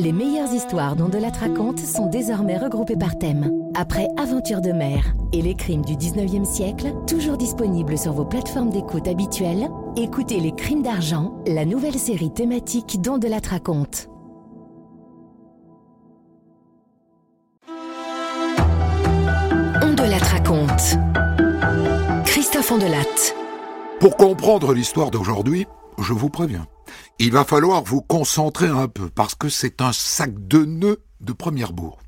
Les meilleures histoires dont de la raconte sont désormais regroupées par thème. Après Aventure de mer et les crimes du 19e siècle, toujours disponibles sur vos plateformes d'écoute habituelles, écoutez Les crimes d'argent, la nouvelle série thématique dont de la raconte. On raconte. Christophe Ondelat. Pour comprendre l'histoire d'aujourd'hui, je vous préviens, il va falloir vous concentrer un peu parce que c'est un sac de nœuds de première bourre.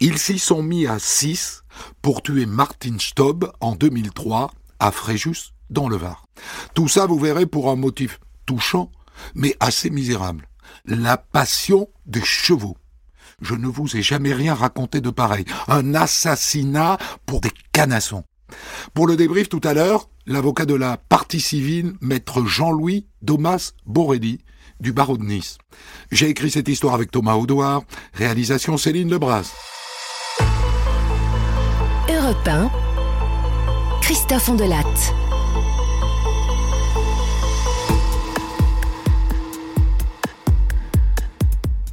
Ils s'y sont mis à six pour tuer Martin Stobb en 2003 à Fréjus dans le Var. Tout ça, vous verrez, pour un motif touchant, mais assez misérable. La passion des chevaux. Je ne vous ai jamais rien raconté de pareil. Un assassinat pour des canassons. Pour le débrief tout à l'heure, l'avocat de la partie civile, maître Jean-Louis Domas Borelli, du barreau de Nice. J'ai écrit cette histoire avec Thomas Audouard, réalisation Céline Lebras. Europe 1, Christophe.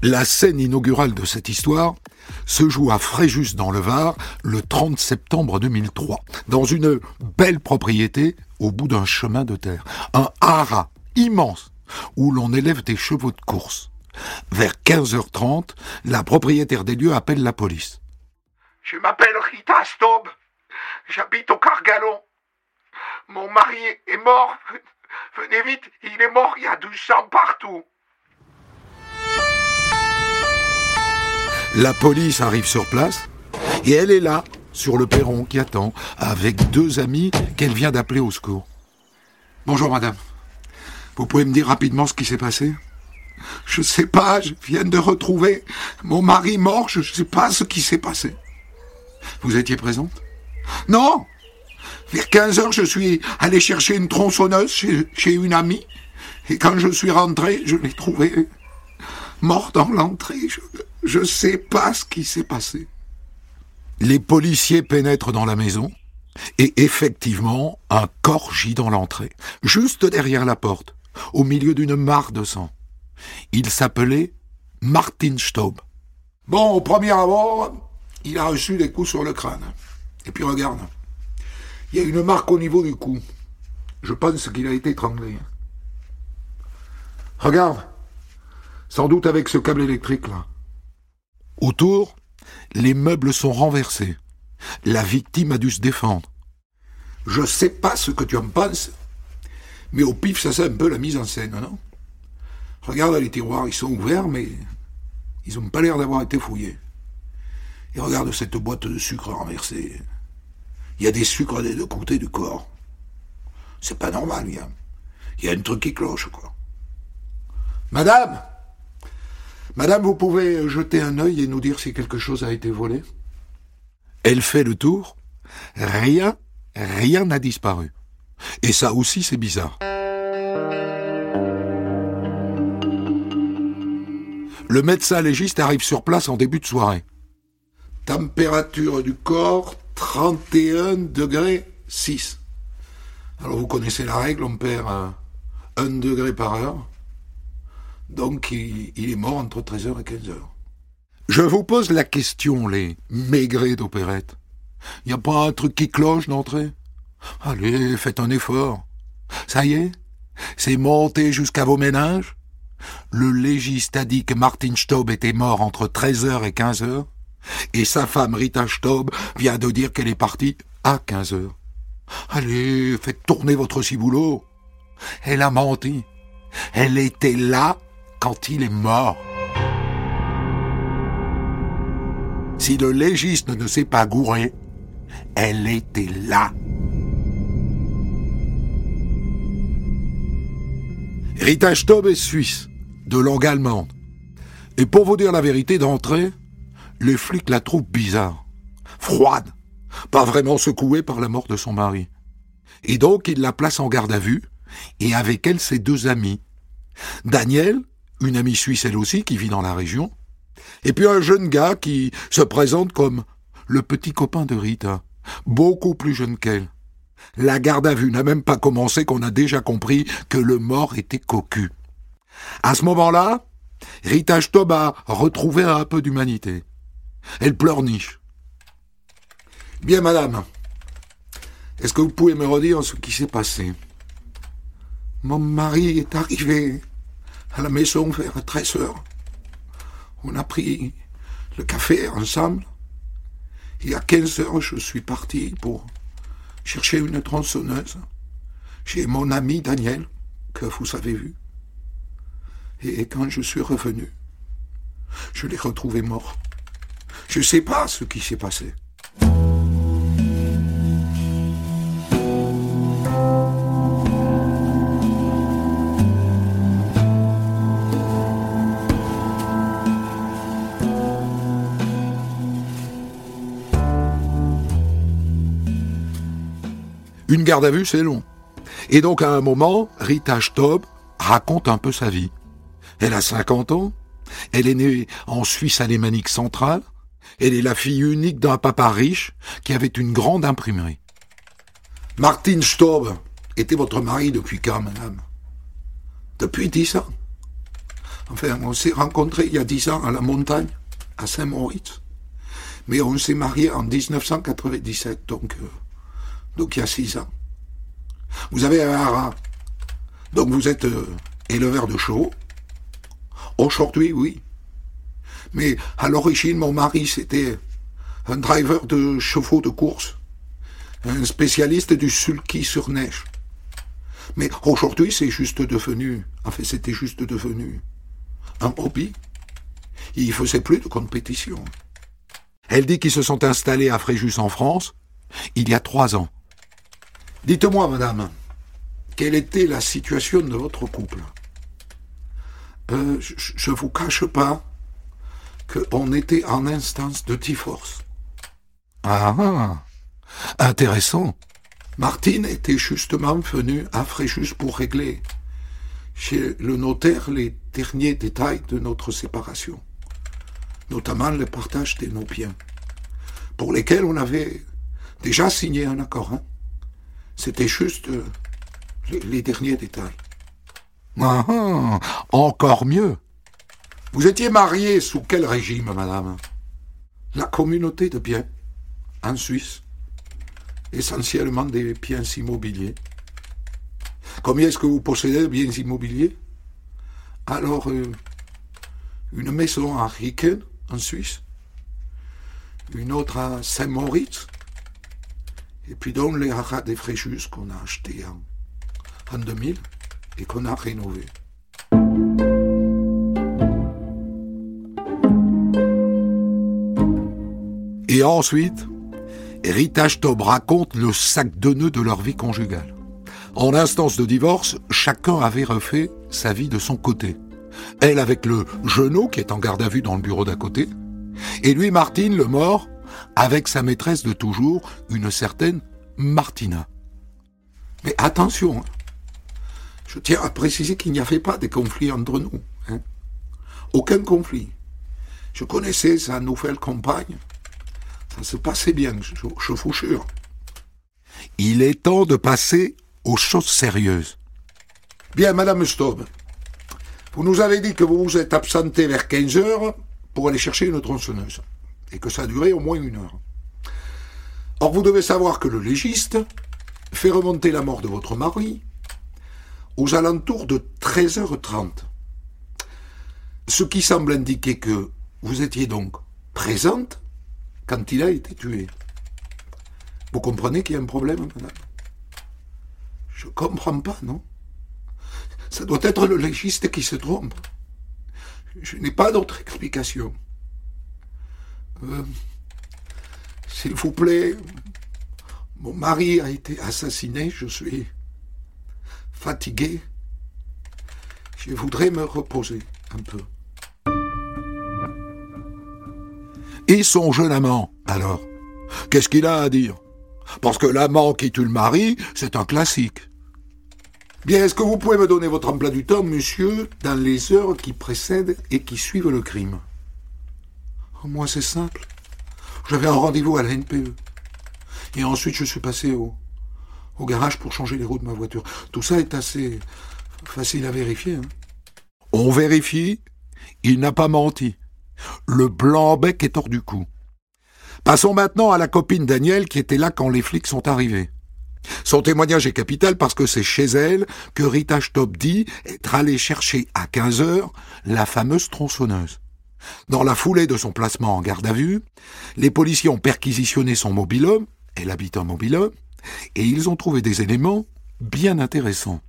La scène inaugurale de cette histoire se joue à Fréjus dans le Var le 30 septembre 2003, dans une belle propriété au bout d'un chemin de terre. Un haras immense où l'on élève des chevaux de course. Vers 15h30, la propriétaire des lieux appelle la police. Je m'appelle Rita Staub. J'habite au Cargalon. Mon mari est mort. Venez vite, il est mort, il y a du sang partout. La police arrive sur place et elle est là, sur le perron qui attend, avec deux amis qu'elle vient d'appeler au secours. Bonjour madame. Vous pouvez me dire rapidement ce qui s'est passé? Je sais pas, je viens de retrouver mon mari mort, je sais pas ce qui s'est passé. Vous étiez présente? Non Vers 15 heures, je suis allé chercher une tronçonneuse chez, une amie. Et quand je suis rentré, je l'ai trouvée mort dans l'entrée. Je sais pas ce qui s'est passé. Les policiers pénètrent dans la maison et effectivement, un corps gît dans l'entrée, juste derrière la porte, au milieu d'une mare de sang. Il s'appelait Martin Staub. Bon, au premier abord, il a reçu des coups sur le crâne. Et puis regarde, il y a une marque au niveau du cou. Je pense qu'il a été étranglé. Regarde, sans doute avec ce câble électrique là. Autour, les meubles sont renversés. La victime a dû se défendre. Je sais pas ce que tu en penses, mais au pif, ça c'est un peu la mise en scène, non? Regarde les tiroirs, ils sont ouverts, mais ils n'ont pas l'air d'avoir été fouillés. Et regarde cette boîte de sucre renversée. Il y a des sucres des deux côtés du corps. C'est pas normal, il y a, il y a un truc qui cloche, quoi. Madame Madame, vous pouvez jeter un œil et nous dire si quelque chose a été volé Elle fait le tour. Rien, rien n'a disparu. Et ça aussi, c'est bizarre. Le médecin légiste arrive sur place en début de soirée. Température du corps, 31 degrés 6. Alors vous connaissez la règle, on perd un, un degré par heure. Donc il, est mort entre 13h et 15h. Je vous pose la question, les maigrés d'opérette. Y a pas un truc qui cloche d'entrée? Allez, faites un effort. Ça y est? C'est monté jusqu'à vos ménages Le légiste a dit que Martin Staub était mort entre 13h et 15h, et sa femme Rita Staub vient de dire qu'elle est partie à 15h. Allez, faites tourner votre ciboulot. Elle a menti. Elle était là quand il est mort. Si le légiste ne s'est pas gouré, elle était là. Rita Staub est suisse, de langue allemande. Et pour vous dire la vérité d'entrée, les flics la trouvent bizarre, froide, pas vraiment secouée par la mort de son mari. Et donc ils la placent en garde à vue, et avec elle ses deux amis. Daniel, une amie suisse elle aussi qui vit dans la région, et puis un jeune gars qui se présente comme le petit copain de Rita, beaucoup plus jeune qu'elle. La garde à vue n'a même pas commencé qu'on a déjà compris que le mort était cocu. À ce moment-là, Rita Stob a retrouvé un peu d'humanité. Elle pleurniche. Bien, madame. Est-ce que vous pouvez me redire ce qui s'est passé? Mon mari est arrivé à la maison vers 13 heures. On a pris le café ensemble. Et à 15 heures, je suis parti pour chercher une tronçonneuse chez mon ami Daniel, que vous avez vu. Et quand je suis revenu, je l'ai retrouvé mort. Je ne sais pas ce qui s'est passé. Une garde à vue, c'est long. Et donc, à un moment, Rita Stob raconte un peu sa vie. Elle a 50 ans. Elle est née en Suisse alémanique centrale. Elle est la fille unique d'un papa riche qui avait une grande imprimerie. Martin Stob était votre mari depuis quand, madame? Depuis dix ans. Enfin, on s'est rencontrés il y a dix ans à la montagne, à Saint-Moritz. Mais on s'est mariés en 1997, donc, euh, donc il y a six ans. Vous avez un haras. Donc vous êtes euh, éleveur de chevaux. Aujourd'hui, oui. Mais à l'origine, mon mari, c'était un driver de chevaux de course. Un spécialiste du sulky sur neige. Mais aujourd'hui, c'est juste devenu, en fait, c'était juste devenu un hobby. Il faisait plus de compétition. Elle dit qu'ils se sont installés à Fréjus en France il y a trois ans. Dites-moi, madame, quelle était la situation de votre couple? Euh, Je ne vous cache pas qu'on était en instance de divorce. Ah, ah, intéressant. Martine était justement venue à Fréjus pour régler chez le notaire les derniers détails de notre séparation, notamment le partage de nos biens, pour lesquels on avait déjà signé un accord. Hein. C'était juste euh, les, derniers détails. Ah, ah, encore mieux. Vous étiez marié sous quel régime, madame? La communauté de biens, en Suisse. Essentiellement des biens immobiliers. Combien est-ce que vous possédez de biens immobiliers? Alors, euh, une maison à Ricken, en Suisse. Une autre à Saint-Moritz, et puis donc les haras des Fréjus qu'on a achetés en, en 2000 et qu'on a rénové. Et ensuite, Rita Stob raconte le sac de nœuds de leur vie conjugale. En instance de divorce, chacun avait refait sa vie de son côté. Elle avec le genou qui est en garde à vue dans le bureau d'à côté, et lui, Martine, le mort, avec sa maîtresse de toujours, une certaine Martina. Mais attention, hein. je tiens à préciser qu'il n'y avait pas de conflit entre nous. Hein. Aucun conflit. Je connaissais sa nouvelle compagne. Ça se passait bien, je, je vous jure. Il est temps de passer aux choses sérieuses. Bien, Madame Staub, vous nous avez dit que vous vous êtes absenté vers 15 heures pour aller chercher une tronçonneuse et que ça a duré au moins une heure. Or, vous devez savoir que le légiste fait remonter la mort de votre mari aux alentours de 13h30. Ce qui semble indiquer que vous étiez donc présente quand il a été tué. Vous comprenez qu'il y a un problème, madame? Je comprends pas, non? Ça doit être le légiste qui se trompe. Je n'ai pas d'autre explication. Euh, s'il vous plaît, mon mari a été assassiné, je suis fatigué. Je voudrais me reposer un peu. Et son jeune amant, alors Qu'est-ce qu'il a à dire? Parce que l'amant qui tue le mari, c'est un classique. Bien, est-ce que vous pouvez me donner votre emploi du temps, monsieur, dans les heures qui précèdent et qui suivent le crime? Moi, c'est simple. J'avais un rendez-vous à la NPE. Et ensuite, je suis passé au, garage pour changer les roues de ma voiture. Tout ça est assez facile à vérifier. Hein. On vérifie Il n'a pas menti. Le blanc-bec est hors du coup. Passons maintenant à la copine Daniel qui était là quand les flics sont arrivés. Son témoignage est capital parce que c'est chez elle que Rita Stopp dit être allée chercher à 15 heures la fameuse tronçonneuse. Dans la foulée de son placement en garde à vue, les policiers ont perquisitionné son mobilhome, elle habite en mobilhome, et ils ont trouvé des éléments bien intéressants.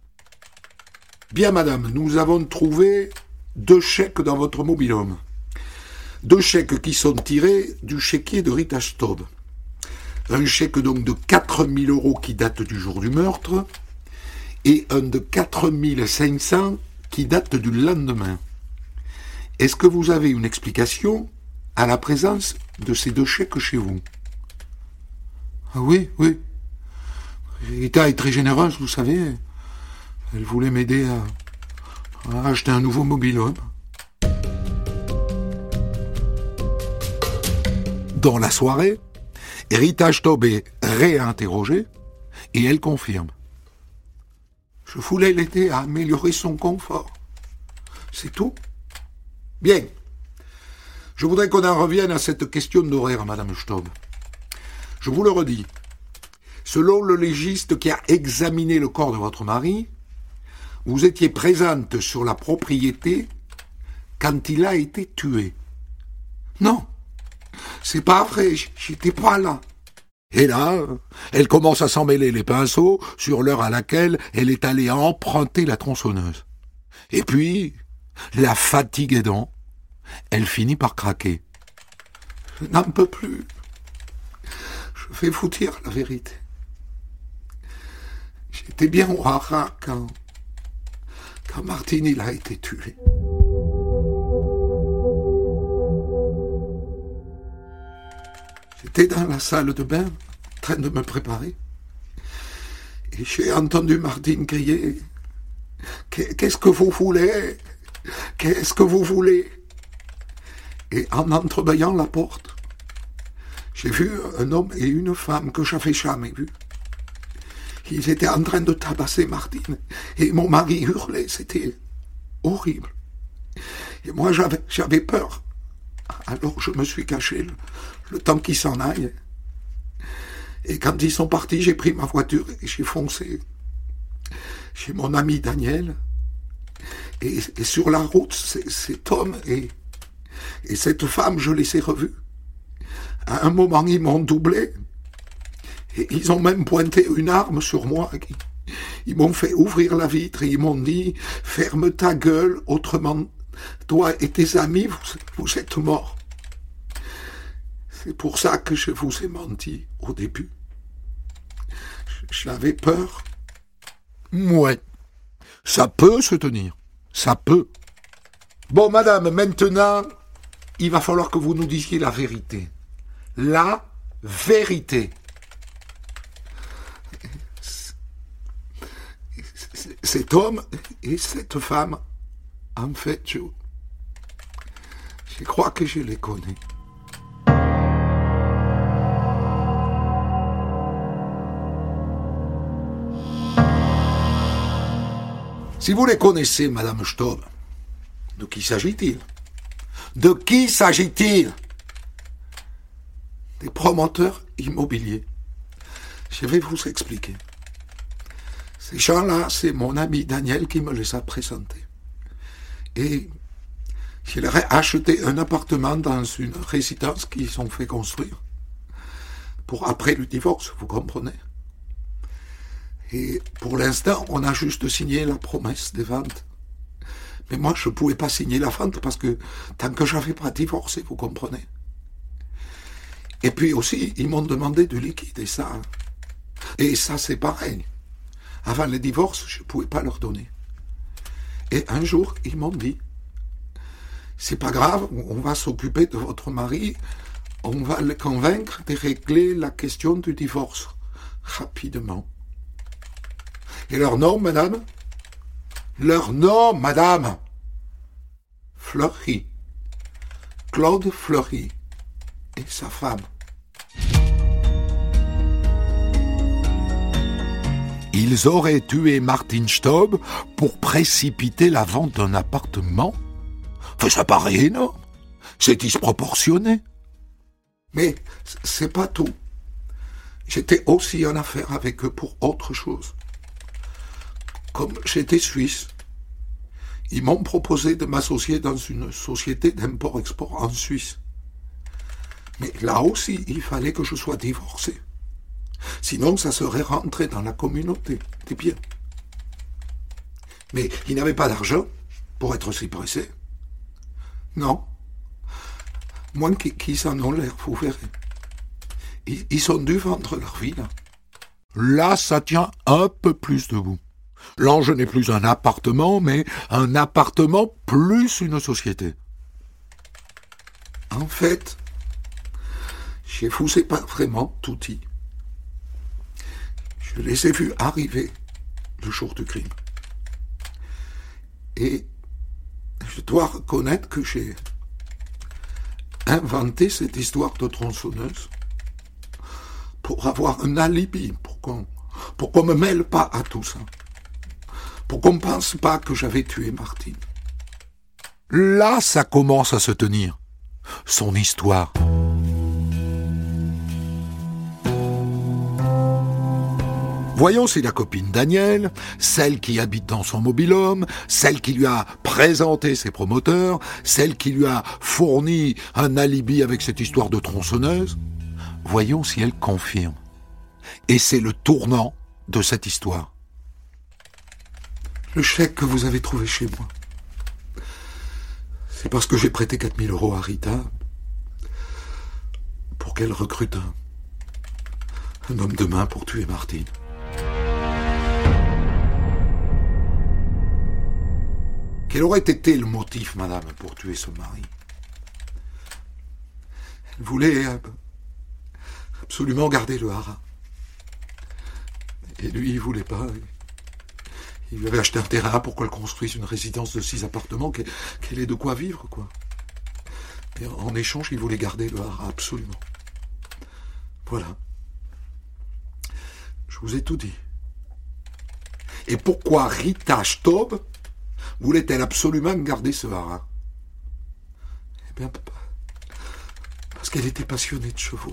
Bien, madame, nous avons trouvé deux chèques dans votre mobilhome. Deux chèques qui sont tirés du chéquier de Rita Staub. Un chèque donc de 4000 euros qui date du jour du meurtre et un de 4500 qui date du lendemain. Est-ce que vous avez une explication à la présence de ces deux chèques chez vous? Ah Oui, oui. Rita est très généreuse, vous savez. Elle voulait m'aider à, acheter un nouveau mobilhome. Dans la soirée, Rita Stob est réinterrogée et elle confirme. Je voulais l'aider à améliorer son confort. C'est tout. Bien. Je voudrais qu'on en revienne à cette question d'horaire, Madame Stob. Je vous le redis. Selon le légiste qui a examiné le corps de votre mari, vous étiez présente sur la propriété quand il a été tué. Non, c'est pas vrai, j'étais pas là. Et là, elle commence à s'en mêler les pinceaux sur l'heure à laquelle elle est allée emprunter la tronçonneuse. Et puis, la fatigue aidant, elle finit par craquer. Je n'en peux plus. Je vais vous dire la vérité. J'étais bien au haras quand quand Martine a été tué. J'étais dans la salle de bain, en train de me préparer, et j'ai entendu Martine crier Qu'est-ce que vous voulez? Qu'est-ce que vous voulez? Et en entrebâillant la porte, j'ai vu un homme et une femme que j'avais jamais vus. Ils étaient en train de tabasser Martine. Et mon mari hurlait. C'était horrible. Et moi, j'avais, peur. Alors je me suis caché le, temps qu'ils s'en aillent. Et quand ils sont partis, j'ai pris ma voiture et j'ai foncé chez mon ami Daniel. Et, sur la route, cet homme et, et cette femme, je les ai revus. À un moment, ils m'ont doublé. Et ils ont même pointé une arme sur moi. Ils m'ont fait ouvrir la vitre et ils m'ont dit Ferme ta gueule, autrement, toi et tes amis, vous, êtes morts. C'est pour ça que je vous ai menti au début. J'avais peur. Ouais. Ça peut se tenir. Ça peut. Bon, madame, maintenant, il va falloir que vous nous disiez la vérité. La vérité. cet homme et cette femme, en fait, je, crois que je les connais. Si vous les connaissez, Madame Stob, de qui s'agit-il? De qui s'agit-il? Des promoteurs immobiliers. Je vais vous expliquer. Ces gens-là, c'est mon ami Daniel qui me les a présentés. Et je leur acheté un appartement dans une résidence qu'ils ont fait construire. Pour après le divorce, vous comprenez? Et pour l'instant, on a juste signé la promesse des ventes. Mais moi, je ne pouvais pas signer la vente parce que tant que j'avais pas divorcé, vous comprenez. Et puis aussi, ils m'ont demandé de liquider ça. Et ça, c'est pareil. Avant le divorce, je ne pouvais pas leur donner. Et un jour, ils m'ont dit, c'est pas grave, on va s'occuper de votre mari, on va le convaincre de régler la question du divorce rapidement. Et leur nom, madame Leur nom, madame Fleury. Claude Fleury. Et sa femme. Ils auraient tué Martin Staub pour précipiter la vente d'un appartement Enfin, ça paraît énorme. C'est disproportionné. Mais c'est pas tout. J'étais aussi en affaire avec eux pour autre chose. Comme j'étais suisse, ils m'ont proposé de m'associer dans une société d'import-export en Suisse. Mais là aussi, il fallait que je sois divorcé. Sinon, ça serait rentré dans la communauté des biens. Mais ils n'avaient pas d'argent pour être si pressés. Non. Moins qu'ils en ont l'air, vous verrez. Ils, ils ont dû vendre leur vie, là. Là, ça tient un peu plus debout. L'ange n'est plus un appartement, mais un appartement plus une société. En fait, chez vous, c'est pas vraiment tout dit. Je les ai vus arriver le jour du crime. Et je dois reconnaître que j'ai inventé cette histoire de tronçonneuse pour avoir un alibi, pour qu'on pour qu'on me mêle pas à tout ça. Pour qu'on ne pense pas que j'avais tué Martine. Là, ça commence à se tenir. Son histoire. Voyons si la copine Daniel, celle qui habite dans son mobilhome, celle qui lui a présenté ses promoteurs, celle qui lui a fourni un alibi avec cette histoire de tronçonneuse, voyons si elle confirme. Et c'est le tournant de cette histoire. Le chèque que vous avez trouvé chez moi, c'est parce que j'ai prêté 4000 euros à Rita pour qu'elle recrute un, homme de main pour tuer Martine. Quel aurait été le motif, madame, pour tuer son mari? Elle voulait absolument garder le haras. Et lui, il voulait pas. Il lui avait acheté un terrain pour qu'elle construise une résidence de six appartements, qu'elle ait de quoi vivre, quoi? Et en échange, il voulait garder le haras, absolument. Voilà. Je vous ai tout dit. Et pourquoi Rita Stob voulait-elle absolument garder ce haras Eh bien, parce qu'elle était passionnée de chevaux.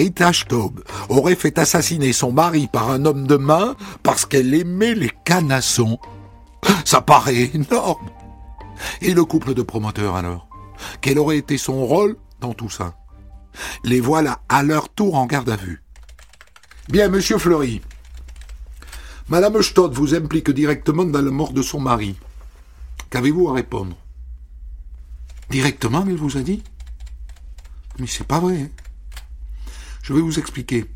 Rita Staub aurait fait assassiner son mari par un homme de main parce qu'elle aimait les canassons. Ça paraît énorme. Et le couple de promoteurs alors? Quel aurait été son rôle dans tout ça? Les voilà à leur tour en garde à vue. Bien, monsieur Fleury. Madame Stott vous implique directement dans la mort de son mari. Qu'avez-vous à répondre? Directement, elle vous a dit? Mais c'est pas vrai. Je vais vous expliquer.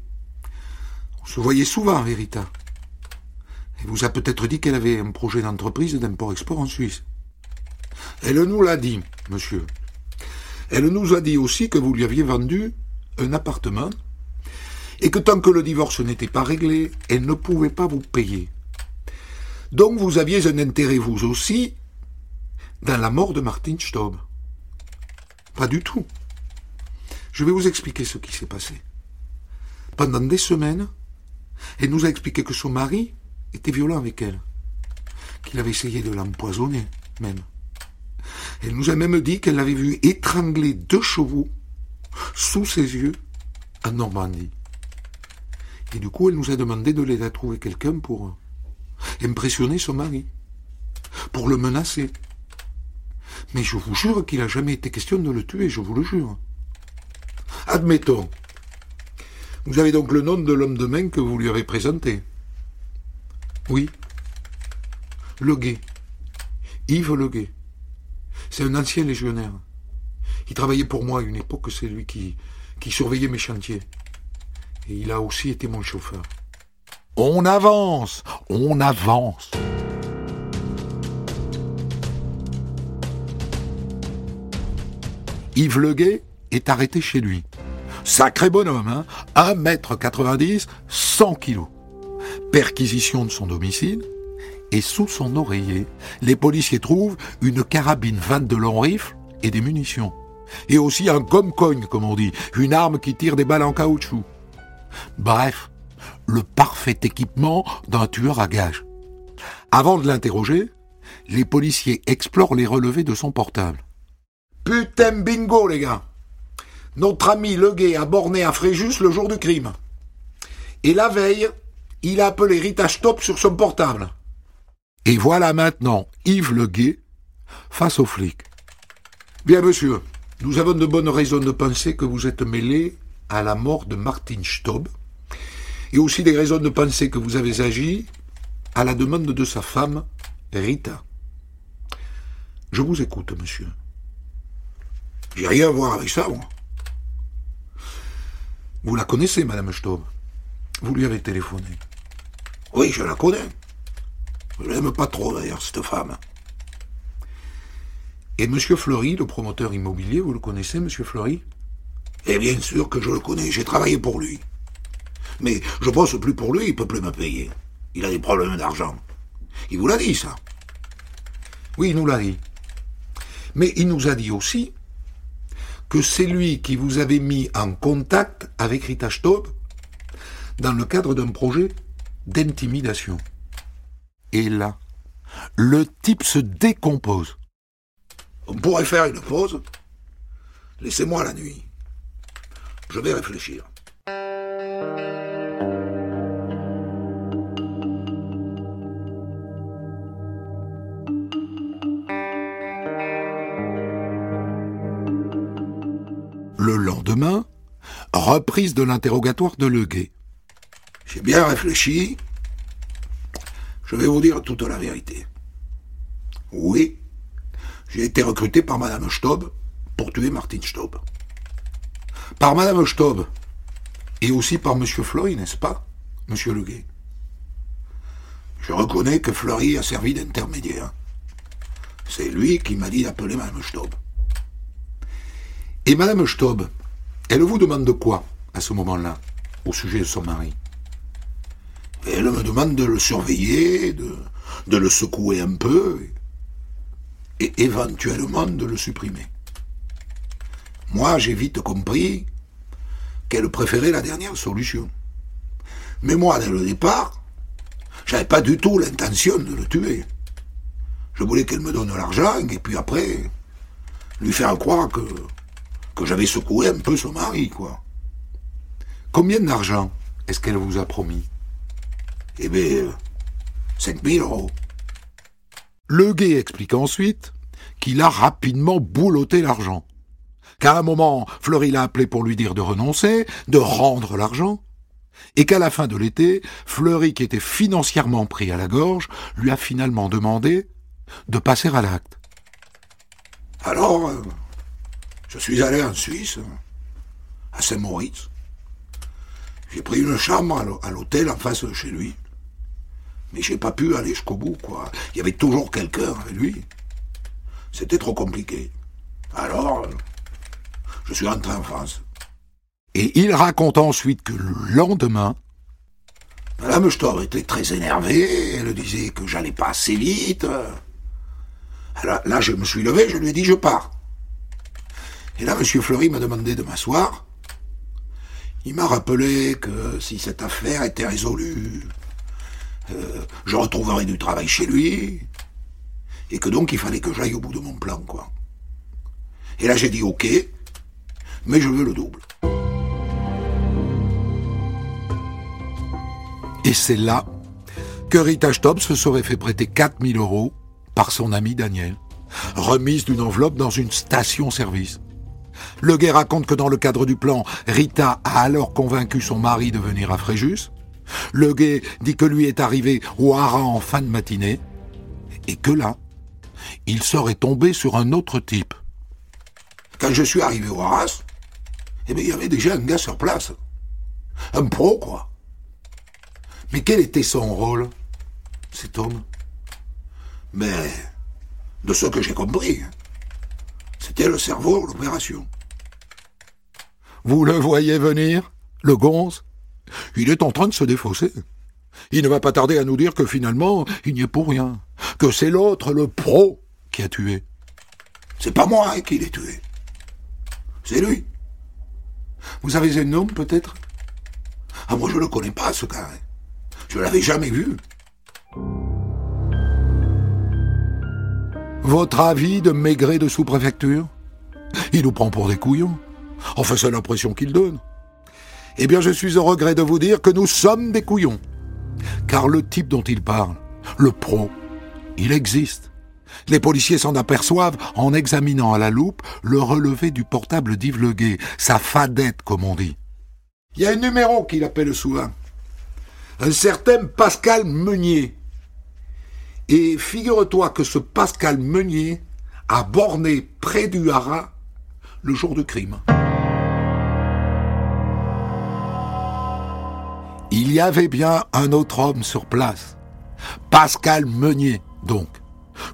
On se voyait souvent, Verita. Elle vous a peut-être dit qu'elle avait un projet d'entreprise d'import-export en Suisse. Elle nous l'a dit, monsieur. Elle nous a dit aussi que vous lui aviez vendu un appartement et que tant que le divorce n'était pas réglé, elle ne pouvait pas vous payer. Donc vous aviez un intérêt, vous aussi, dans la mort de Martin Staub. Pas du tout. Je vais vous expliquer ce qui s'est passé. Pendant des semaines, elle nous a expliqué que son mari était violent avec elle, qu'il avait essayé de l'empoisonner même. Elle nous a même dit qu'elle l'avait vu étrangler deux chevaux sous ses yeux en Normandie. Et du coup, elle nous a demandé de l'aider à trouver quelqu'un pour impressionner son mari, pour le menacer. Mais je vous jure qu'il n'a jamais été question de le tuer, je vous le jure. Admettons. Vous avez donc le nom de l'homme de main que vous lui avez présenté Oui. Leguet. Yves Leguet. C'est un ancien légionnaire. Il travaillait pour moi à une époque, c'est lui qui, qui surveillait mes chantiers. Et il a aussi été mon chauffeur. On avance, on avance. Yves Leguet est arrêté chez lui. Sacré bonhomme, hein 1m90, 100 kilos. Perquisition de son domicile, et sous son oreiller, les policiers trouvent une carabine 22 long rifle et des munitions. Et aussi un gomme-cogne, comme on dit, une arme qui tire des balles en caoutchouc. Bref, le parfait équipement d'un tueur à gages. Avant de l'interroger, les policiers explorent les relevés de son portable. Putain bingo, les gars Notre ami Leguet a borné à Fréjus le jour du crime. Et la veille, il a appelé Rita Stop sur son portable. Et voilà maintenant Yves Leguet face aux flics. Bien, monsieur, nous avons de bonnes raisons de penser que vous êtes mêlé à la mort de Martin Staub, et aussi des raisons de penser que vous avez agi à la demande de sa femme, Rita. Je vous écoute, monsieur. J'ai rien à voir avec ça, moi. Vous la connaissez, madame Staub Vous lui avez téléphoné Oui, je la connais. Je l'aime pas trop, d'ailleurs, cette femme. Et monsieur Fleury, le promoteur immobilier, vous le connaissez, monsieur Fleury? Eh bien sûr que je le connais, j'ai travaillé pour lui. Mais je bosse plus pour lui, il peut plus me payer. Il a des problèmes d'argent. Il vous l'a dit, ça? Oui, il nous l'a dit. Mais il nous a dit aussi que c'est lui qui vous avait mis en contact avec Rita Staub dans le cadre d'un projet d'intimidation. Et là, le type se décompose. On pourrait faire une pause. Laissez-moi la nuit. Je vais réfléchir. Reprise de l'interrogatoire de Leguet. J'ai bien réfléchi. Je vais vous dire toute la vérité. Oui, j'ai été recruté par Madame Staub pour tuer Martin Staub. Par Madame Staub et aussi par Monsieur Fleury, n'est-ce pas, Monsieur Leguet? Je reconnais que Fleury a servi d'intermédiaire. C'est lui qui m'a dit d'appeler Madame Staub. Et Madame Staub, elle vous demande de quoi à ce moment-là, au sujet de son mari? Elle me demande de le surveiller, de, de le secouer un peu, et éventuellement de le supprimer. Moi, j'ai vite compris qu'elle préférait la dernière solution. Mais moi, dès le départ, j'avais pas du tout l'intention de le tuer. Je voulais qu'elle me donne l'argent et puis après, lui faire croire que que j'avais secoué un peu son mari, quoi. Combien d'argent est-ce qu'elle vous a promis Eh bien, 5000 euros. Le gay explique ensuite qu'il a rapidement bouloté l'argent. Qu'à un moment, Fleury l'a appelé pour lui dire de renoncer, de rendre l'argent, et qu'à la fin de l'été, Fleury, qui était financièrement pris à la gorge, lui a finalement demandé de passer à l'acte. Alors, euh, je suis allé en Suisse, à Saint-Moritz. J'ai pris une chambre à l'hôtel en face de chez lui. Mais j'ai pas pu aller jusqu'au bout, quoi. Il y avait toujours quelqu'un avec lui. C'était trop compliqué. Alors, je suis rentré en France. Et il raconte ensuite que le lendemain, Madame Stor était très énervée, elle disait que j'allais pas assez vite. Alors là, je me suis levé, je lui ai dit je pars. Et là, M. Fleury m'a demandé de m'asseoir. Il m'a rappelé que si cette affaire était résolue, euh, je retrouverais du travail chez lui, et que donc il fallait que j'aille au bout de mon plan, quoi. Et là j'ai dit ok, mais je veux le double. Et c'est là que Rita Stopp se serait fait prêter 4000 euros par son ami Daniel, remise d'une enveloppe dans une station-service. Le guet raconte que dans le cadre du plan, Rita a alors convaincu son mari de venir à Fréjus. Le guet dit que lui est arrivé au haras en fin de matinée et que là, il serait tombé sur un autre type. Quand je suis arrivé au haras, eh bien, il y avait déjà un gars sur place. Un pro, quoi. Mais quel était son rôle, cet homme? Mais, de ce que j'ai compris, c'était le cerveau l'opération. Vous le voyez venir, le gonze? Il est en train de se défausser. Il ne va pas tarder à nous dire que finalement, il n'y est pour rien. Que c'est l'autre, le pro, qui a tué. C'est pas moi hein, qui l'ai tué. C'est lui. Vous avez un nom, peut-être? Ah, moi, je ne le connais pas, ce gars. Je l'avais jamais vu. Votre avis de Maigret de sous-préfecture? Il nous prend pour des couillons. Enfin, c'est l'impression qu'il donne. Eh bien, je suis au regret de vous dire que nous sommes des couillons. Car le type dont il parle, le pro, il existe. Les policiers s'en aperçoivent en examinant à la loupe le relevé du portable d'Yves sa fadette comme on dit. Il y a un numéro qu'il appelle souvent. Un certain Pascal Meunier. Et figure-toi que ce Pascal Meunier a borné près du Haras le jour du crime. Il y avait bien un autre homme sur place. Pascal Meunier, donc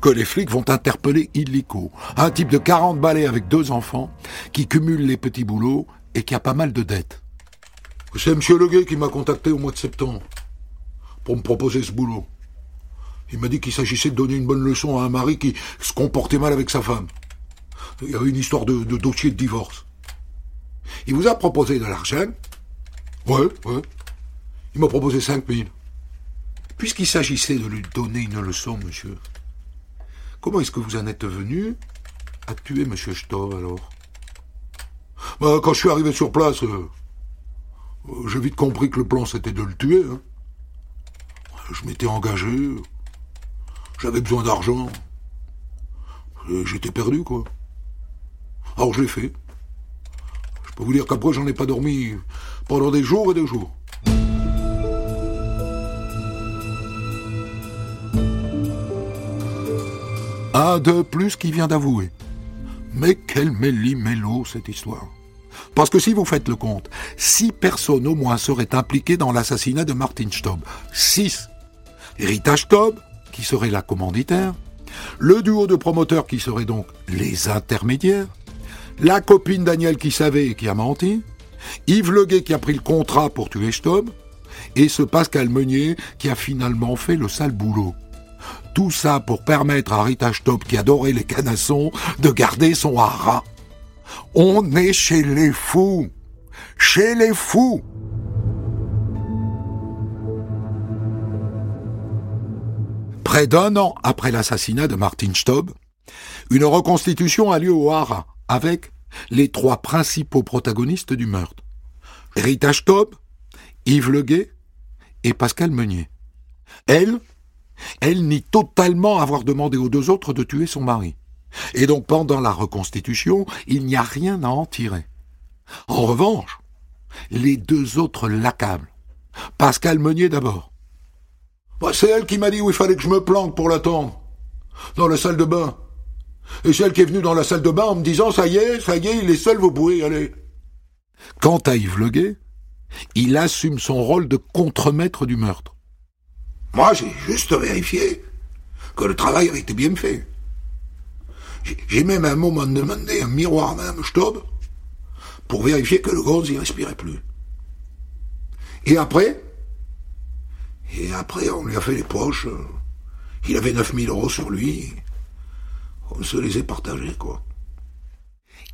que les flics vont interpeller illico. Un type de 40 balais avec deux enfants, qui cumule les petits boulots et qui a pas mal de dettes. C'est M. Leguet qui m'a contacté au mois de septembre pour me proposer ce boulot. Il m'a dit qu'il s'agissait de donner une bonne leçon à un mari qui se comportait mal avec sa femme. Il y avait une histoire de, dossier de divorce. Il vous a proposé de l'argent Ouais, ouais. Il m'a proposé 5000. Puisqu'il s'agissait de lui donner une leçon, monsieur, Comment est-ce que vous en êtes venu à tuer M. Stoll, alors? Bah, Quand je suis arrivé sur place, euh, j'ai vite compris que le plan c'était de le tuer. Hein. Je m'étais engagé, j'avais besoin d'argent, j'étais perdu, quoi. Alors je l'ai fait. Je peux vous dire qu'après j'en ai pas dormi pendant des jours et des jours. Un de plus qui vient d'avouer. Mais quel méli-mélo cette histoire. Parce que si vous faites le compte, six personnes au moins seraient impliquées dans l'assassinat de Martin Staub. Six. Rita Staub, qui serait la commanditaire, le duo de promoteurs qui seraient donc les intermédiaires, la copine Daniel qui savait et qui a menti, Yves Leguet qui a pris le contrat pour tuer Staub, et ce Pascal Meunier qui a finalement fait le sale boulot. Tout ça pour permettre à Rita Stopp, qui adorait les canassons, de garder son haras. On est chez les fous. Chez les fous. Près d'un an après l'assassinat de Martin Stobb, une reconstitution a lieu au Haras avec les trois principaux protagonistes du meurtre. Rita Stobb, Yves Leguet et Pascal Meunier. Elle, elle nie totalement avoir demandé aux deux autres de tuer son mari. Et donc pendant la reconstitution, il n'y a rien à en tirer. En revanche, les deux autres l'accablent. Pascal Meunier d'abord. Bah, c'est elle qui m'a dit où il fallait que je me planque pour l'attendre. Dans la salle de bain. Et c'est elle qui est venue dans la salle de bain en me disant ça y est, ça y est, il est seul, vous pouvez y aller. Quant à Yves Leguet, il assume son rôle de contremaître du meurtre. Moi, j'ai juste vérifié que le travail avait été bien fait. J'ai même un moment demandé un miroir à Mme Stob pour vérifier que le gonze y respirait plus. Et après Et après, on lui a fait les poches. Il avait 9000 euros sur lui. On se les est partagés, quoi.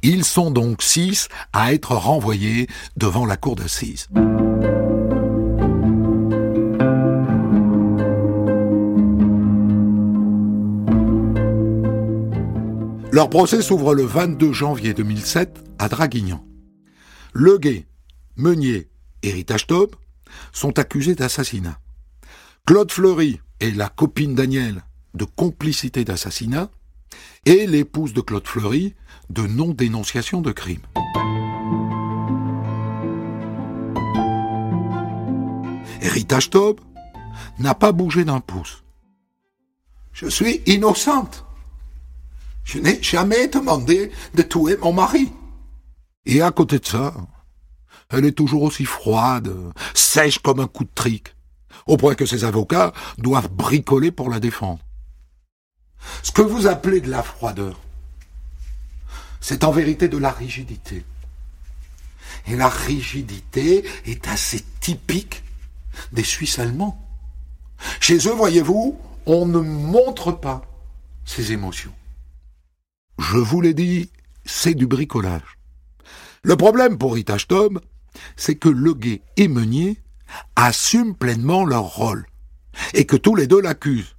Ils sont donc six à être renvoyés devant la cour d'assises. Leur procès s'ouvre le 22 janvier 2007 à Draguignan. Leguet, Meunier et Rita Stob sont accusés d'assassinat. Claude Fleury et la copine Daniel de complicité d'assassinat et l'épouse de Claude Fleury de non-dénonciation de crime. Rita Stob n'a pas bougé d'un pouce. Je suis innocente. Je n'ai jamais demandé de tuer mon mari. Et à côté de ça, elle est toujours aussi froide, sèche comme un coup de trique, au point que ses avocats doivent bricoler pour la défendre. Ce que vous appelez de la froideur, c'est en vérité de la rigidité. Et la rigidité est assez typique des Suisses allemands. Chez eux, voyez-vous, on ne montre pas ses émotions. Je vous l'ai dit, c'est du bricolage. Le problème pour Rita Stob, c'est que Leguet et Meunier assument pleinement leur rôle, et que tous les deux l'accusent.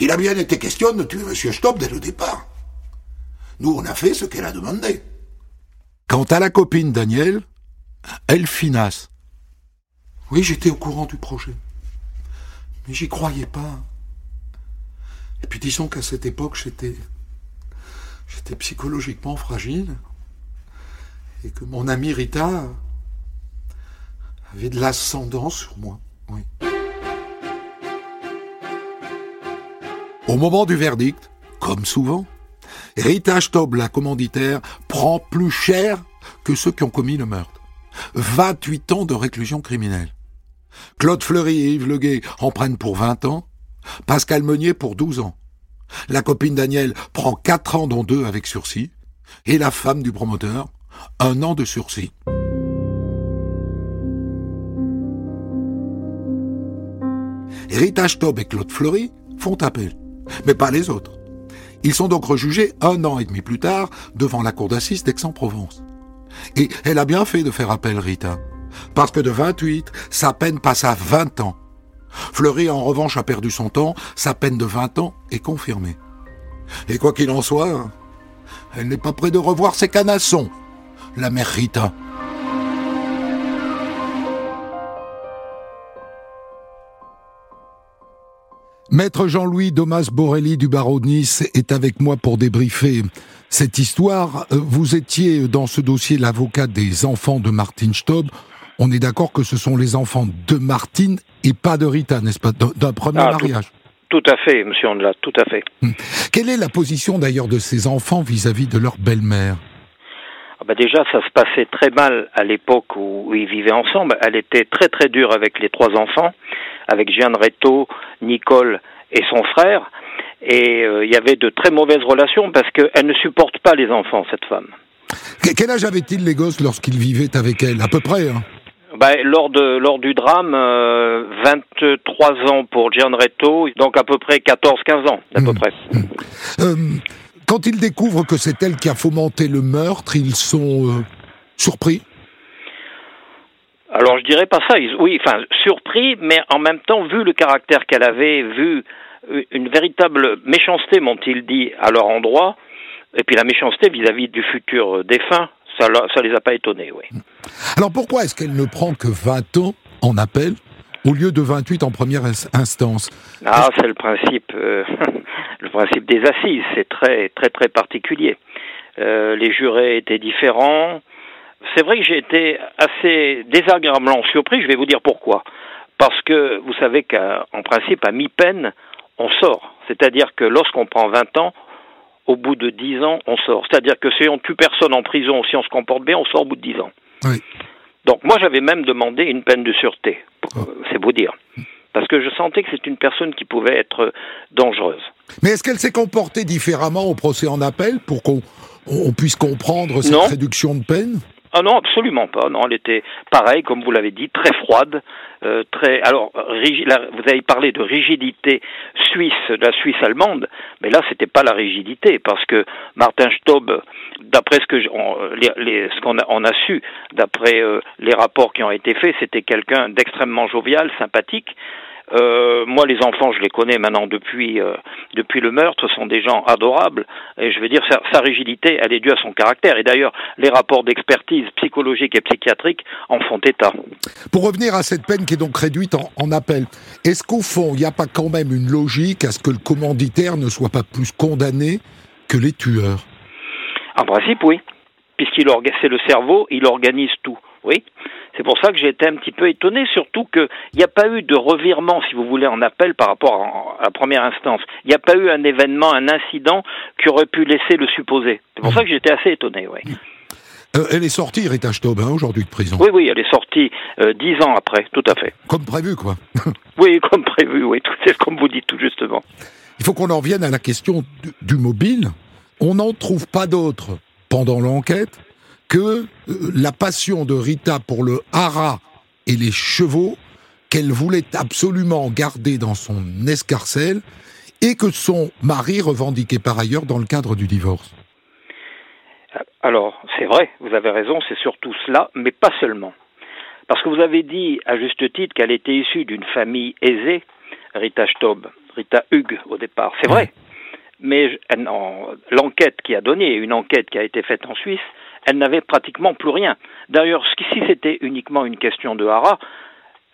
Il a bien été question de tuer M. Stopp dès le départ. Nous, on a fait ce qu'elle a demandé. Quant à la copine Daniel, elle finasse. Oui, j'étais au courant du projet. Mais j'y croyais pas. Et puis disons qu'à cette époque, j'étais. J'étais psychologiquement fragile. Et que mon amie Rita avait de l'ascendant sur moi. Au moment du verdict, comme souvent, Rita Stob, la commanditaire, prend plus cher que ceux qui ont commis le meurtre. 28 ans de réclusion criminelle. Claude Fleury et Yves Leguet en prennent pour 20 ans, Pascal Meunier pour 12 ans. La copine Daniel prend 4 ans dont 2 avec sursis, et la femme du promoteur, un an de sursis. Rita Stob et Claude Fleury font appel, mais pas les autres. Ils sont donc rejugés un an et demi plus tard devant la cour d'assises d'Aix-en-Provence. Et elle a bien fait de faire appel, Rita. Parce que de 28, sa peine passe à 20 ans. Fleury, en revanche, a perdu son temps. Sa peine de 20 ans est confirmée. Et quoi qu'il en soit, elle n'est pas près de revoir ses canassons, la mère Rita. Maître Jean-Louis Domas Borelli du barreau de Nice est avec moi pour débriefer cette histoire. Euh, vous étiez dans ce dossier l'avocat des enfants de Martine Stob. On est d'accord que ce sont les enfants de Martine et pas de Rita, n'est-ce pas, d'un premier ah, mariage tout, à fait, monsieur Andela, tout à fait. Hmm. Quelle est la position d'ailleurs de ces enfants vis-à-vis de leur belle-mère? Ah bah déjà, ça se passait très mal à l'époque où ils vivaient ensemble. Elle était très très dure avec les trois enfants avec Jeanne Reto, Nicole et son frère. Et euh, il y avait de très mauvaises relations parce qu'elle ne supporte pas les enfants, cette femme. Quel âge avaient-ils les gosses lorsqu'ils vivaient avec elle? À peu près hein bah, lors, de, lors du drame, euh, 23 ans pour Gian Reto, donc à peu près 14-15 ans, à peu hmm. près. Hmm. Euh, quand ils découvrent que c'est elle qui a fomenté le meurtre, ils sont euh, surpris? Alors je dirais pas ça. Oui, enfin surpris, mais en même temps, vu le caractère qu'elle avait, vu euh, une véritable méchanceté, m'ont-ils dit, à leur endroit, et puis la méchanceté vis-à-vis du futur euh, défunt, ça, ça les a pas étonnés, oui. Alors pourquoi est-ce qu'elle ne prend que 20 ans en appel au lieu de 28 en première instance? Ah, c'est le principe, euh, le principe des assises. C'est très, très, très particulier. les jurés étaient différents c'est vrai que j'ai été assez désagréablement surpris, je vais vous dire pourquoi. Parce que vous savez qu'en principe, à mi-peine, on sort. C'est-à-dire que lorsqu'on prend 20 ans, au bout de 10 ans, on sort. C'est-à-dire que si on ne tue personne en prison, si on se comporte bien, on sort au bout de 10 ans. Donc moi, j'avais même demandé une peine de sûreté. Oh. C'est vous dire. Parce que je sentais que c'est une personne qui pouvait être dangereuse. Mais est-ce qu'elle s'est comportée différemment au procès en appel pour qu'on puisse comprendre cette réduction de peine? Ah non, absolument pas. Non, elle était pareil, comme vous l'avez dit, très froide, euh, très. Alors, vous avez parlé de rigidité suisse, de la Suisse allemande, mais là, c'était pas la rigidité, parce que Martin Staub, d'après ce que ce qu'on a, on a su, d'après euh, les rapports qui ont été faits, c'était quelqu'un d'extrêmement jovial, sympathique. Euh, moi, les enfants, je les connais maintenant depuis euh, depuis le meurtre, sont des gens adorables. Et je veux dire, sa, rigidité, elle est due à son caractère. Et d'ailleurs, les rapports d'expertise psychologique et psychiatrique en font état. Pour revenir à cette peine qui est donc réduite en, appel, est-ce qu'au fond, il n'y a pas quand même une logique à ce que le commanditaire ne soit pas plus condamné que les tueurs? En principe, oui. Puisqu'il c'est le cerveau, il organise tout. Oui. C'est pour ça que j'ai été un petit peu étonné, surtout qu'il n'y a pas eu de revirement, si vous voulez, en appel par rapport à la première instance. Il n'y a pas eu un événement, un incident qui aurait pu laisser le supposer. C'est pour ça que j'étais assez étonné, oui. Euh, elle est sortie, Rita Staub, hein, aujourd'hui de prison. Oui, oui, elle est sortie euh, dix ans après, tout à fait. Comme prévu, quoi. oui, comme prévu, oui, c'est comme vous dites tout justement. Il faut qu'on en revienne à la question du mobile. On n'en trouve pas d'autres pendant l'enquête que euh, la passion de Rita pour le hara et les chevaux qu'elle voulait absolument garder dans son escarcelle et que son mari revendiquait par ailleurs dans le cadre du divorce. Alors, c'est vrai, vous avez raison, c'est surtout cela, mais pas seulement. Parce que vous avez dit, à juste titre, qu'elle était issue d'une famille aisée, Rita Stob. Rita Hugues au départ, c'est vrai. Mais l'enquête qui a donné, une enquête qui a été faite en Suisse, elle n'avait pratiquement plus rien. D'ailleurs, si c'était uniquement une question de hara,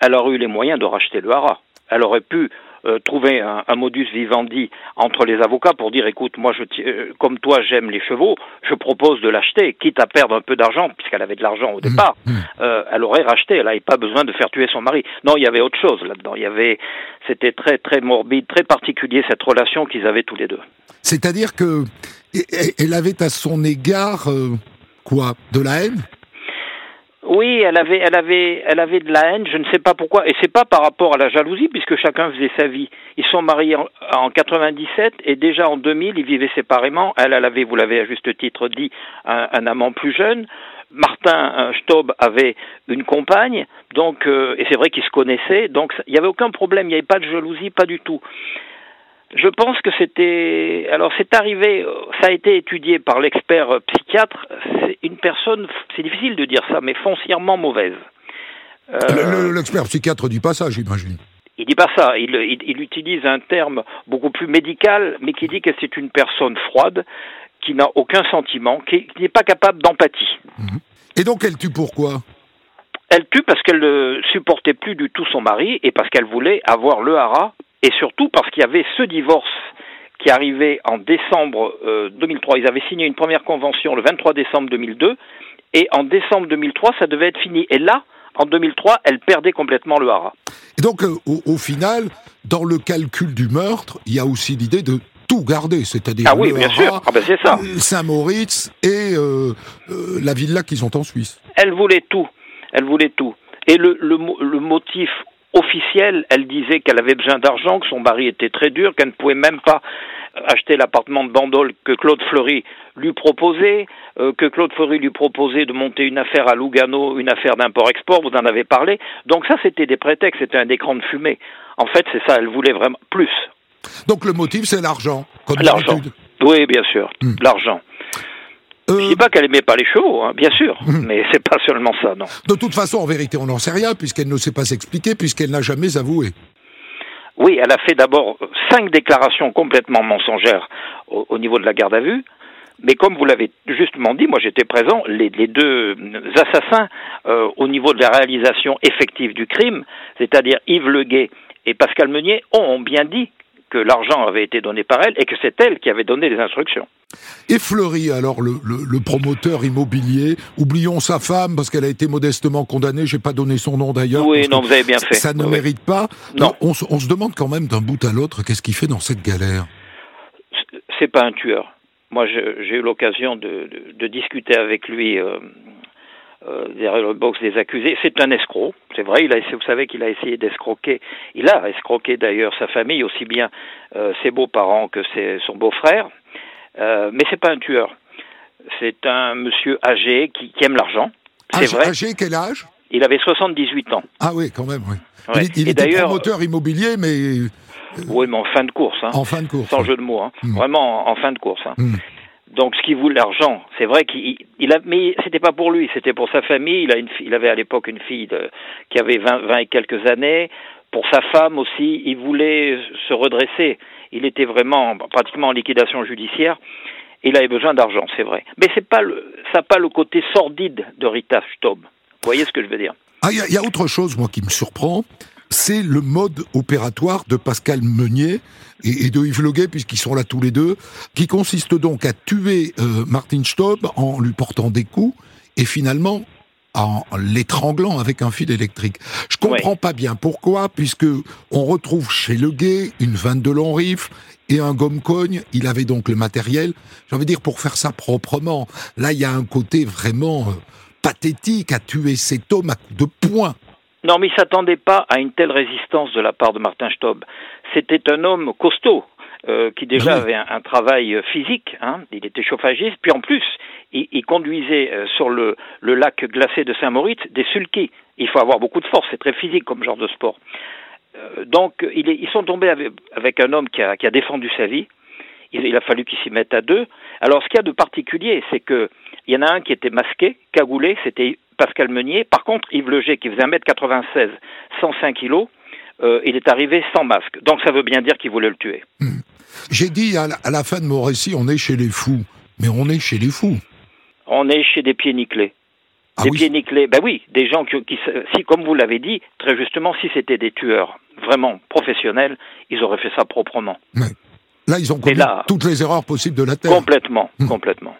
elle aurait eu les moyens de racheter le hara. Elle aurait pu euh, trouver un, modus vivendi entre les avocats pour dire écoute, moi, je, euh, comme toi, j'aime les chevaux, je propose de l'acheter, quitte à perdre un peu d'argent, puisqu'elle avait de l'argent au mmh, départ. Mmh. Euh, elle aurait racheté, elle n'avait pas besoin de faire tuer son mari. Non, il y avait autre chose là-dedans. Il y avait, c'était très très morbide, très particulier cette relation qu'ils avaient tous les deux. C'est-à-dire que elle avait à son égard quoi, de la haine? Oui, elle avait, de la haine. Je ne sais pas pourquoi, et c'est pas par rapport à la jalousie, puisque chacun faisait sa vie. Ils sont mariés en, en 97 et déjà en 2000, ils vivaient séparément. Elle, elle avait, vous l'avez à juste titre dit, un, amant plus jeune. Martin Staub avait une compagne, donc euh, et c'est vrai qu'ils se connaissaient, donc il n'y avait aucun problème, il n'y avait pas de jalousie, pas du tout. Je pense que c'était. Alors, c'est arrivé, ça a été étudié par l'expert psychiatre. C'est une personne, c'est difficile de dire ça, mais foncièrement mauvaise. Euh, l'expert psychiatre dit pas ça, j'imagine. Il dit pas ça. Il, il, utilise un terme beaucoup plus médical, mais qui dit que c'est une personne froide, qui n'a aucun sentiment, qui, n'est pas capable d'empathie. Mhm. Et donc, elle tue pourquoi? Elle tue parce qu'elle ne supportait plus du tout son mari et parce qu'elle voulait avoir le hara et surtout parce qu'il y avait ce divorce qui arrivait en décembre 2003. Euh, Ils avaient signé une première convention le 23 décembre 2002, et en décembre 2003, ça devait être fini. Et là, en 2003, elle perdait complètement le hara. Et donc, euh, au, final, dans le calcul du meurtre, il y a aussi l'idée de tout garder, c'est-à-dire ah oui, bien sûr. Ah ben c'est ça. Saint-Moritz et euh, la villa qu'ils ont en Suisse. Elle voulait tout. Elle voulait tout. Et le, le, le motif officielle, elle disait qu'elle avait besoin d'argent, que son mari était très dur, qu'elle ne pouvait même pas acheter l'appartement de Bandol que Claude Fleury lui proposait, euh, que Claude Fleury lui proposait de monter une affaire à Lugano, une affaire d'import-export, vous en avez parlé. Donc ça, c'était des prétextes, c'était un écran de fumée. En fait, c'est ça, elle voulait vraiment plus. Donc le motif, c'est l'argent, L'argent. Oui, bien sûr, hmm. l'argent. Je ne dis pas qu'elle aimait pas les chevaux, hein, bien sûr, mais mais c'est pas seulement ça, non. De toute façon, en vérité, on n'en sait rien, puisqu'elle ne sait pas s'expliquer, puisqu'elle n'a jamais avoué. Oui, elle a fait d'abord cinq déclarations complètement mensongères au, niveau de la garde à vue. Mais comme vous l'avez justement dit, moi j'étais présent, les, deux assassins euh, au niveau de la réalisation effective du crime, c'est-à-dire Yves Leguet et Pascal Meunier, ont bien dit que l'argent avait été donné par elle et que c'est elle qui avait donné les instructions. Et Fleury, alors le, promoteur immobilier, oublions sa femme parce qu'elle a été modestement condamnée, j'ai pas donné son nom d'ailleurs. Oui, non, vous avez bien fait. Ça ne mérite pas. Non. On, se demande quand même d'un bout à l'autre qu'est-ce qu'il fait dans cette galère? C'est pas un tueur. Moi, j'ai eu l'occasion de, discuter avec lui euh, euh, derrière le box des accusés. C'est un escroc, c'est vrai. Il a, vous savez qu'il a essayé d'escroquer. Il a escroqué d'ailleurs sa famille, aussi bien euh, ses beaux-parents que ses, son beau-frère. Euh, mais c'est pas un tueur. C'est un monsieur âgé qui, aime l'argent. C'est vrai. Âgé, quel âge? Il avait 78 ans. Ah oui, quand même, oui. Il, était promoteur immobilier, mais. Oui, mais en fin de course. Hein. En fin de course. Sans jeu de mots. Hein. Hmm. Vraiment en, fin de course. Hein. Hmm. Donc, ce qui voulait l'argent, c'est vrai qu'il il a, mais c'était pas pour lui, c'était pour sa famille. Il a une, il avait à l'époque une fille qui avait 20, 20 et quelques années. Pour sa femme aussi, il voulait se redresser. Il était vraiment pratiquement en liquidation judiciaire. Il avait besoin d'argent, c'est vrai. Mais c'est pas le, ça pas le côté sordide de Rita Staub. Vous voyez ce que je veux dire? Ah, il y, a autre chose, moi, qui me surprend c'est le mode opératoire de Pascal Meunier et, de Yves Leguet, puisqu'ils sont là tous les deux, qui consiste donc à tuer euh, Martin Staub en lui portant des coups et finalement en l'étranglant avec un fil électrique. Je comprends pas bien pourquoi, puisque on retrouve chez Leguet une vanne de long rifle et un gomme-cogne. Il avait donc le matériel, j'ai envie de dire, pour faire ça proprement. Là, il y a un côté vraiment euh, pathétique à tuer cet homme à coups de poing. Non, mais il s'attendait pas à une telle résistance de la part de Martin Staub. C'était un homme costaud, euh, qui déjà avait un, travail euh, physique, hein. il était chauffagiste, puis en plus, il, conduisait euh, sur le, lac glacé de Saint-Maurice des sulkis. Il faut avoir beaucoup de force, c'est très physique comme genre de sport. donc, ils sont tombés avec, un homme qui a, défendu sa vie. Il, a fallu qu'ils s'y mettent à deux. Alors, ce qu'il y a de particulier, c'est que il y en a un qui était masqué, cagoulé, c'était Pascal Meunier. Par contre, Yves Leger, qui faisait 1m96, 105 kg, euh, il est arrivé sans masque. Donc ça veut bien dire qu'il voulait le tuer. Hmm. J'ai dit à la, fin de mon récit, on est chez les fous. Mais on est chez les fous. On est chez des pieds nickelés. Ah des oui pieds nickelés, ben oui, des gens qui, qui si, comme vous l'avez dit, très justement, si c'était des tueurs vraiment professionnels, ils auraient fait ça proprement. Ouais. Là, ils ont commis là- toutes les erreurs possibles de la Terre. Complètement, Hmm. complètement.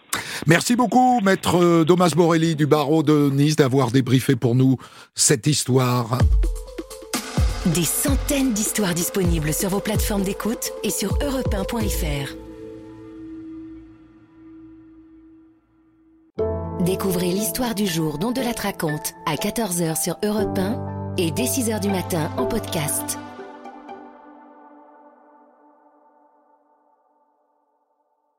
Merci beaucoup, maître euh, Domas Borelli du barreau de Nice, d'avoir débriefé pour nous cette histoire. Des centaines d'histoires disponibles sur vos plateformes d'écoute et sur europe1.fr. Découvrez l'histoire du jour dont de la raconte à 14h sur Europe 1 et dès 6h du matin en podcast.